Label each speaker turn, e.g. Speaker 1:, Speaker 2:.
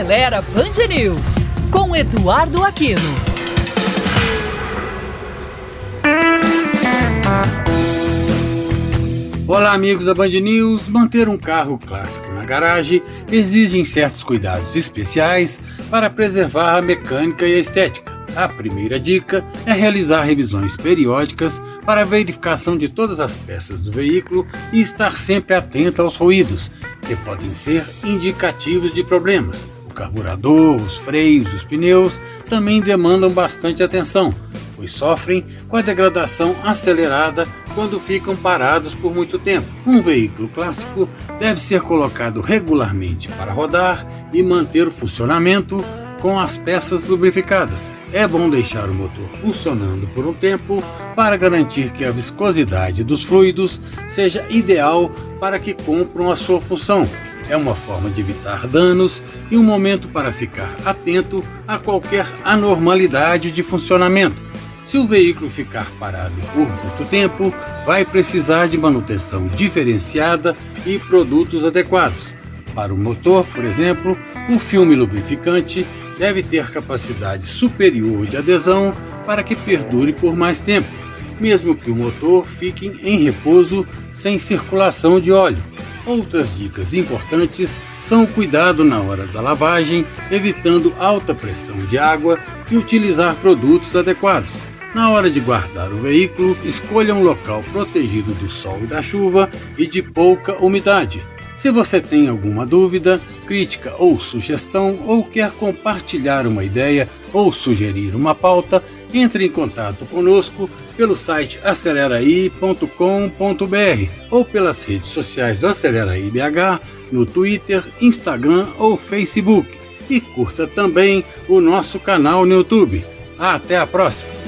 Speaker 1: Acelera Band News, com Eduardo Aquino.
Speaker 2: Olá, amigos da Band News. Manter um carro clássico na garagem exige certos cuidados especiais para preservar a mecânica e a estética. A primeira dica é realizar revisões periódicas para verificação de todas as peças do veículo e estar sempre atento aos ruídos, que podem ser indicativos de problemas. Carburador, os freios, os pneus também demandam bastante atenção, pois sofrem com a degradação acelerada quando ficam parados por muito tempo. Um veículo clássico deve ser colocado regularmente para rodar e manter o funcionamento com as peças lubrificadas. É bom deixar o motor funcionando por um tempo para garantir que a viscosidade dos fluidos seja ideal para que cumpram a sua função. É uma forma de evitar danos e um momento para ficar atento a qualquer anormalidade de funcionamento. Se o veículo ficar parado por muito tempo, vai precisar de manutenção diferenciada e produtos adequados. Para o motor, por exemplo, o filme lubrificante deve ter capacidade superior de adesão para que perdure por mais tempo, mesmo que o motor fique em repouso sem circulação de óleo. Outras dicas importantes são o cuidado na hora da lavagem, evitando alta pressão de água e utilizar produtos adequados. Na hora de guardar o veículo, escolha um local protegido do sol e da chuva e de pouca umidade. Se você tem alguma dúvida, crítica ou sugestão, ou quer compartilhar uma ideia ou sugerir uma pauta, entre em contato conosco pelo site aceleraí.com.br ou pelas redes sociais do Aceleraí BH, no Twitter, Instagram ou Facebook. E curta também o nosso canal no YouTube. Até a próxima!